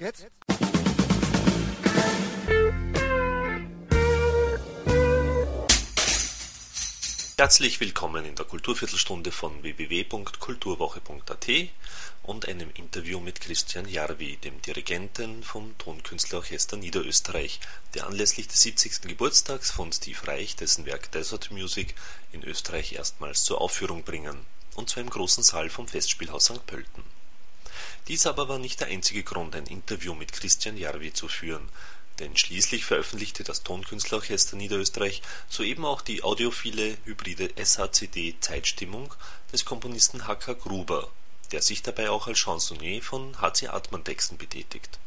Jetzt? Herzlich willkommen in der Kulturviertelstunde von www.kulturwoche.at und einem Interview mit Christian Jarvi, dem Dirigenten vom Tonkünstlerorchester Niederösterreich, der anlässlich des 70. Geburtstags von Steve Reich dessen Werk Desert Music in Österreich erstmals zur Aufführung bringen, und zwar im großen Saal vom Festspielhaus St. Pölten. Dies aber war nicht der einzige Grund, ein Interview mit Christian Jarvi zu führen, denn schließlich veröffentlichte das Tonkünstlerorchester Niederösterreich soeben auch die audiophile hybride SHCD-Zeitstimmung des Komponisten H.K. Gruber, der sich dabei auch als Chansonnier von H.C. Artmann-Texten betätigt.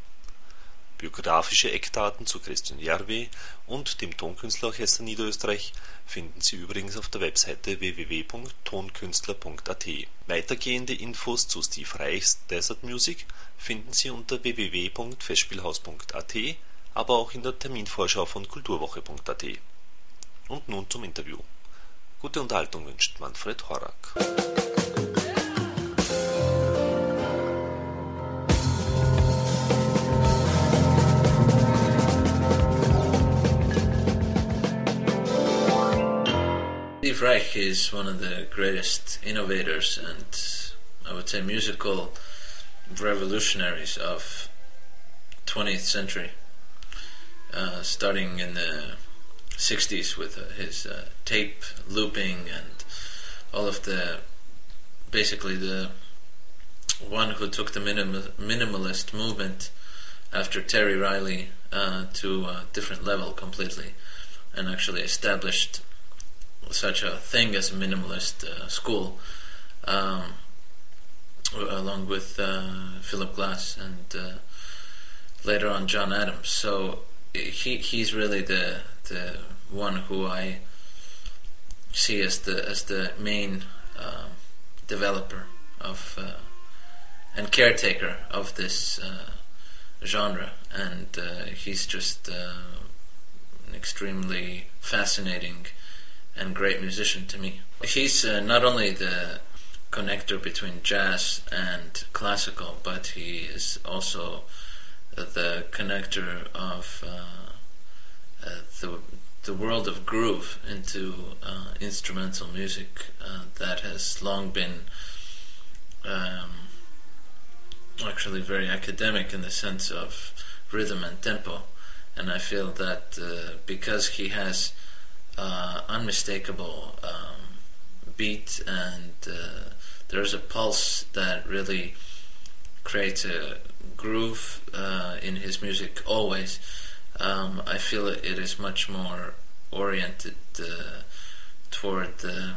Biografische Eckdaten zu Christian Järvi und dem Tonkünstlerorchester Niederösterreich finden Sie übrigens auf der Webseite www.tonkünstler.at. Weitergehende Infos zu Steve Reichs Desert Music finden Sie unter www.festspielhaus.at aber auch in der Terminvorschau von kulturwoche.at. Und nun zum Interview. Gute Unterhaltung wünscht Manfred Horak. Reich is one of the greatest innovators and I would say musical revolutionaries of 20th century. Uh, starting in the 60s with uh, his uh, tape looping and all of the basically the one who took the minim- minimalist movement after Terry Riley uh, to a different level completely and actually established such a thing as a minimalist uh, school um, along with uh, Philip Glass and later on John Adams. So he he's really the the one who I see as the as the main uh, developer of uh, and caretaker of this uh, genre, and uh, he's just uh, extremely fascinating and great musician to me. He's uh, not only the connector between jazz and classical, but he is also the connector of uh, uh, the the world of groove into uh, instrumental music uh, that has long been um, actually very academic in the sense of rhythm and tempo, and I feel that uh, because he has uh, unmistakable um, beat and there's a pulse that really creates a groove uh, in his music always. Um, I feel it is much more oriented uh, toward the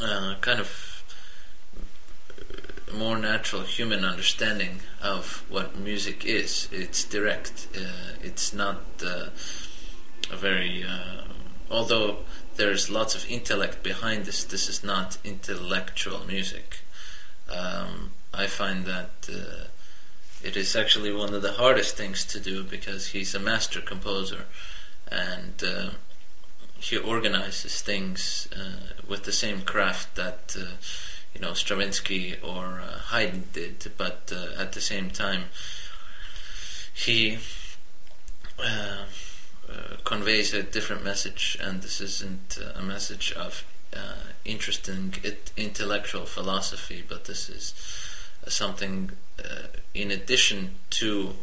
uh, kind of more natural human understanding of what music is. It's direct. Uh, it's not uh, a very uh, although there's lots of intellect behind this. This is not intellectual music. Um, I find that uh, it is actually one of the hardest things to do because he's a master composer and uh, he organizes things uh, with the same craft that uh, you know Stravinsky or uh, Haydn did, but uh, at the same time he Uh, conveys a different message, and this isn't uh, a message of uh, interesting intellectual philosophy, but this is something uh, in addition to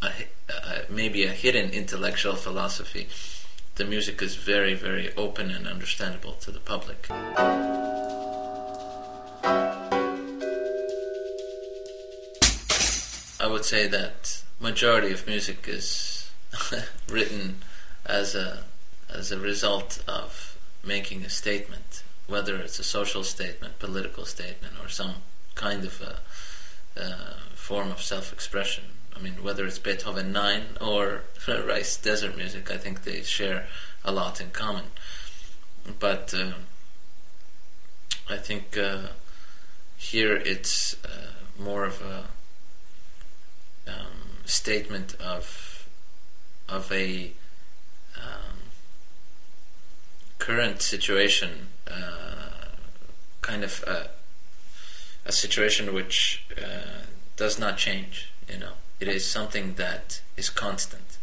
a, maybe a hidden intellectual philosophy. The music is very, very open and understandable to the public. I would say that majority of music is written as a as a result of making a statement, whether it's a social statement, political statement, or some kind of a form of self-expression. I mean, whether it's Beethoven 9 or Reich's Desert Music, I think they share a lot in common. But uh, I think uh, here it's uh, more of a um, statement of of a um, current situation, uh, kind of a, a situation which uh, does not change. You know, it is something that is constant.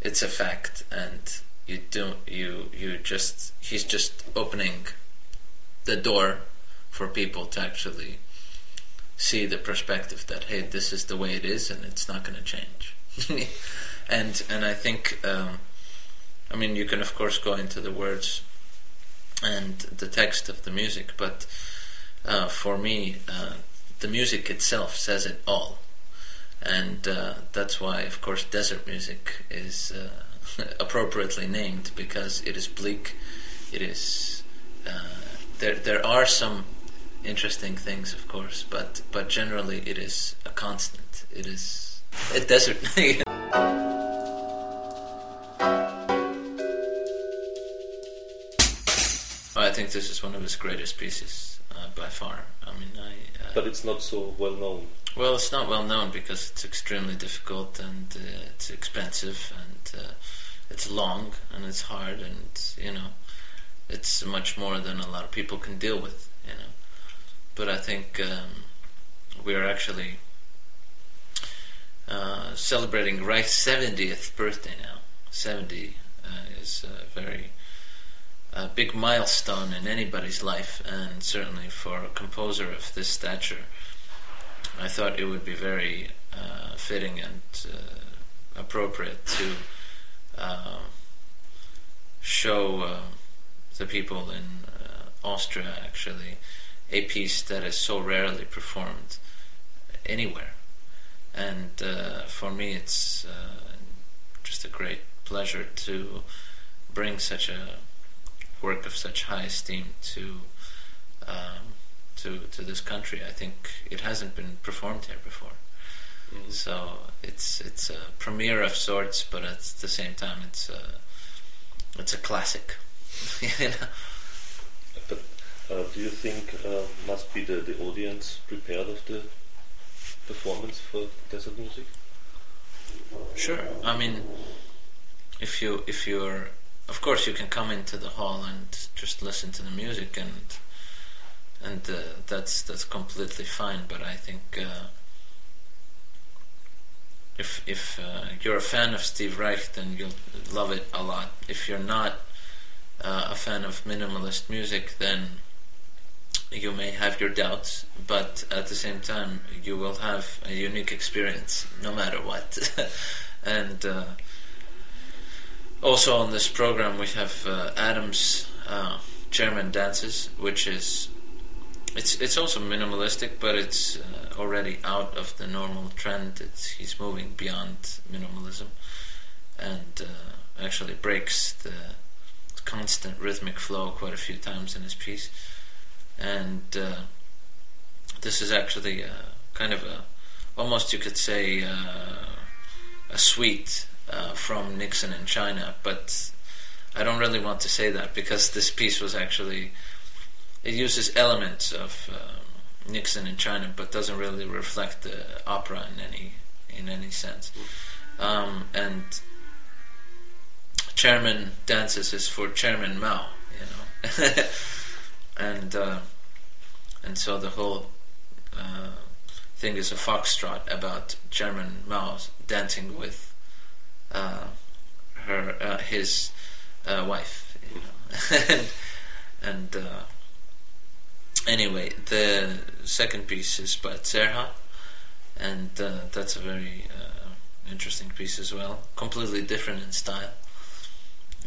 It's a fact, and you don't you you just he's just opening the door for people to actually see the perspective that hey, this is the way it is, and it's not going to change. and and I think, um, I mean, you can of course go into the words and the text of the music, but uh, for me, uh, the music itself says it all, and uh, that's why, of course, desert music is uh, appropriately named because it is bleak. It is uh, there. There are some interesting things, of course, but but generally it is a constant. It is a desert. think this is one of his greatest pieces uh, by far. I mean, I. Uh, but it's not so well known. Well, it's not well known because it's extremely difficult and uh, it's expensive and uh, it's long and it's hard and you know it's much more than a lot of people can deal with. You know but I think um, we are actually uh, celebrating Reich's 70th birthday now. 70 uh, is a very uh, big milestone in anybody's life, and certainly for a composer of this stature, I thought it would be very uh, fitting and uh, appropriate to uh, show the people in Austria actually a piece that is so rarely performed anywhere. And uh, for me, it's uh, just a great pleasure to bring such a work of such high esteem to um, to to this country. I think it hasn't been performed here before, mm-hmm. so it's it's a premiere of sorts. But at the same time, it's a it's a classic. you know? But uh, do you think uh, must be the, the audience prepared of the performance for desert music? Sure. I mean, if you if you're, of course, you can come into the hall and just listen to the music, and and uh, that's that's completely fine. But I think uh, if if uh, you're a fan of Steve Reich, then you'll love it a lot. If you're not uh, a fan of minimalist music, then you may have your doubts, but at the same time, you will have a unique experience no matter what. and uh, also on this program, we have uh, Adam's uh, Chairman dances, which is it's it's also minimalistic, but it's uh, already out of the normal trend. It's, he's moving beyond minimalism, and uh, actually breaks the constant rhythmic flow quite a few times in his piece and uh, this is actually a, kind of a almost you could say uh, a suite uh, from Nixon in China, but I don't really want to say that because this piece was actually it uses elements of uh, Nixon in China, but doesn't really reflect the opera in any in any sense. Um, and Chairman dances is for Chairman Mao, you know. and uh, and so the whole uh, thing is a foxtrot about Chairman Mao dancing with uh, her uh, his uh, wife, you know. and, uh, anyway, the second piece is by Cerha, and that's a very interesting piece as well, completely different in style.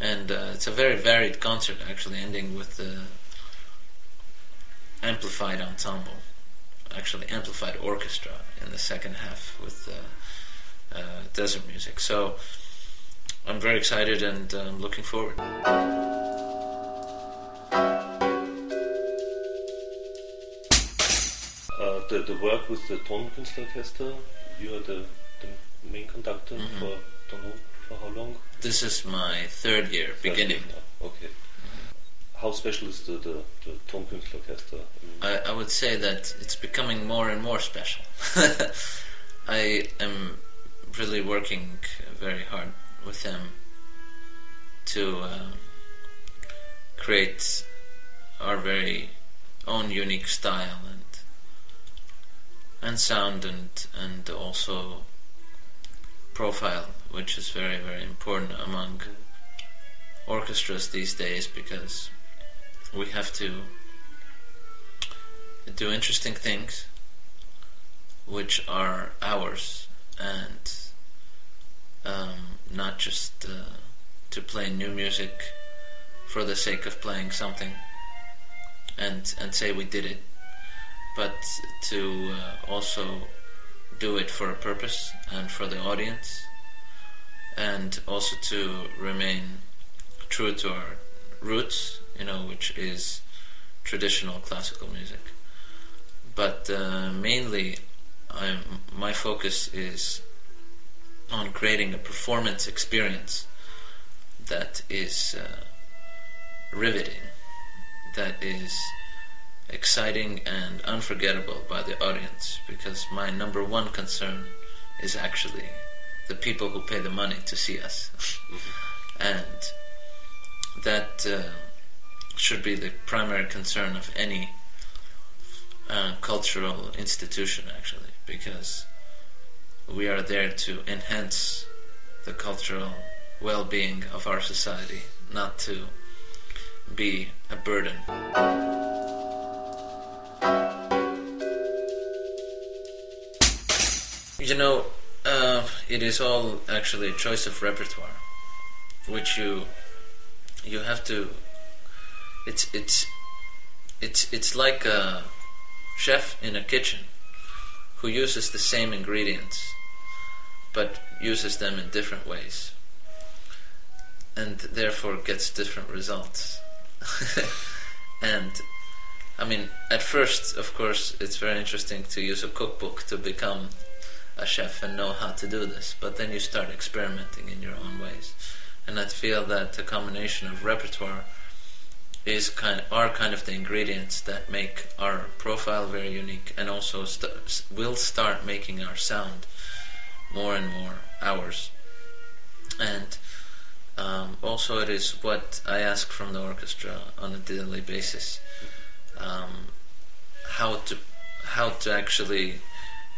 And it's a very varied concert, actually, ending with the amplified ensemble, actually amplified orchestra in the second half with uh, uh, desert music. So I'm very excited and um, looking forward. Uh, the, the work with the Tonkünstlerorchester, you are the, the main conductor mm-hmm. for don't know for how long? This is my third year, third beginning. Year, okay how special is the, the, the Tonkünstlerorchester? I, I would say that it's becoming more and more special. I am really working very hard with them to uh, create our very own unique style and and sound and and also profile, which is very very important among orchestras these days because we have to do interesting things which are ours and um, not just uh, to play new music for the sake of playing something and and say we did it but to uh, also do it for a purpose and for the audience and also to remain true to our roots you know which is traditional classical music. But uh, mainly I'm, my focus is on creating a performance experience that is uh, riveting, that is exciting and unforgettable by the audience because my number one concern is actually the people who pay the money to see us. Mm-hmm. and that uh, should be the primary concern of any uh, cultural institution, actually, because we are there to enhance the cultural well being of our society, not to be a burden. You know, uh, it is all actually a choice of repertoire, which you you have to. It's it's it's it's like a chef in a kitchen who uses the same ingredients but uses them in different ways and therefore gets different results. and I mean, at first, of course, it's very interesting to use a cookbook to become a chef and know how to do this, but then you start experimenting in your own ways. And I feel that the combination of repertoire is kind of, are kind of the ingredients that make our profile very unique and also st- will start making our sound more and more ours. And um, also, it is what I ask from the orchestra on a daily basis: um, how to how to actually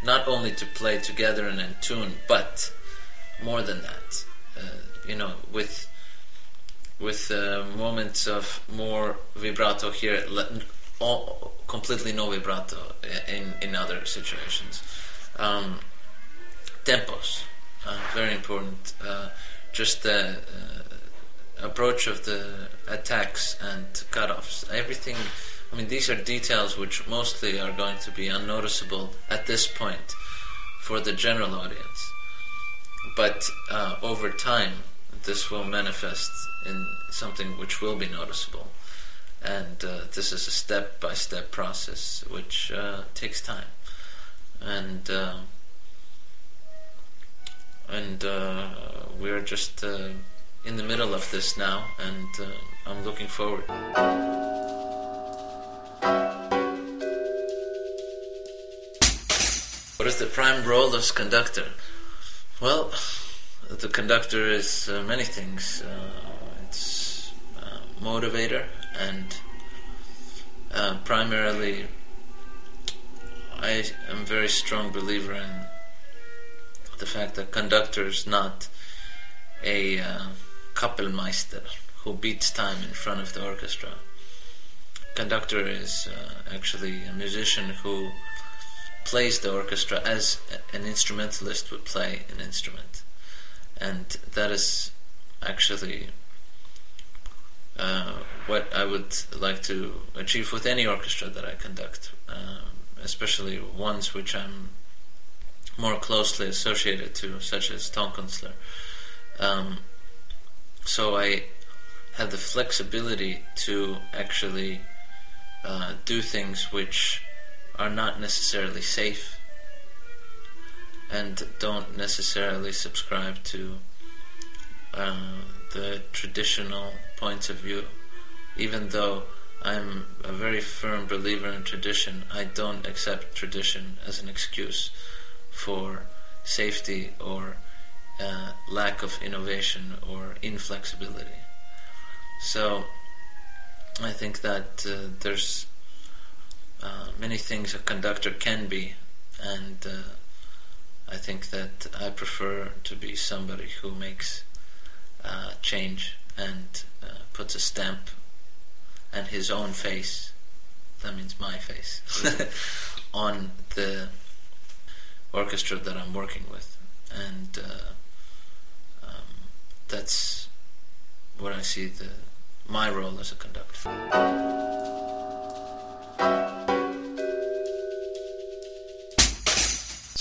not only to play together and in tune, but more than that. Uh, you know, with with uh, moments of more vibrato here, all, completely no vibrato in in other situations. Um, tempos, uh, very important. Uh, just the uh, approach of the attacks and cutoffs. Everything. I mean, these are details which mostly are going to be unnoticeable at this point for the general audience. But uh, over time, this will manifest in something which will be noticeable. And uh, this is a step by step process which uh, takes time. And uh, and uh, we're just uh, in the middle of this now, and uh, I'm looking forward. What is the prime role as conductor? Well, the conductor is uh, many things. Uh, it's motivator and uh, primarily I am a very strong believer in the fact that conductor is not a uh, Kapellmeister who beats time in front of the orchestra. Conductor is uh, actually a musician who plays the orchestra as an instrumentalist would play an instrument and that is actually uh, what I would like to achieve with any orchestra that I conduct, uh, especially ones which I'm more closely associated to, such as Tonkünstler. Um, so I have the flexibility to actually uh, do things which are not necessarily safe and don't necessarily subscribe to uh, the traditional points of view. Even though I'm a very firm believer in tradition, I don't accept tradition as an excuse for safety or uh, lack of innovation or inflexibility. So I think that uh, there's uh, many things a conductor can be and uh, I think that I prefer to be somebody who makes uh, change and uh, puts a stamp and his own face, that means my face, on the orchestra that I'm working with. And uh, um, that's what I see the, my role as a conductor.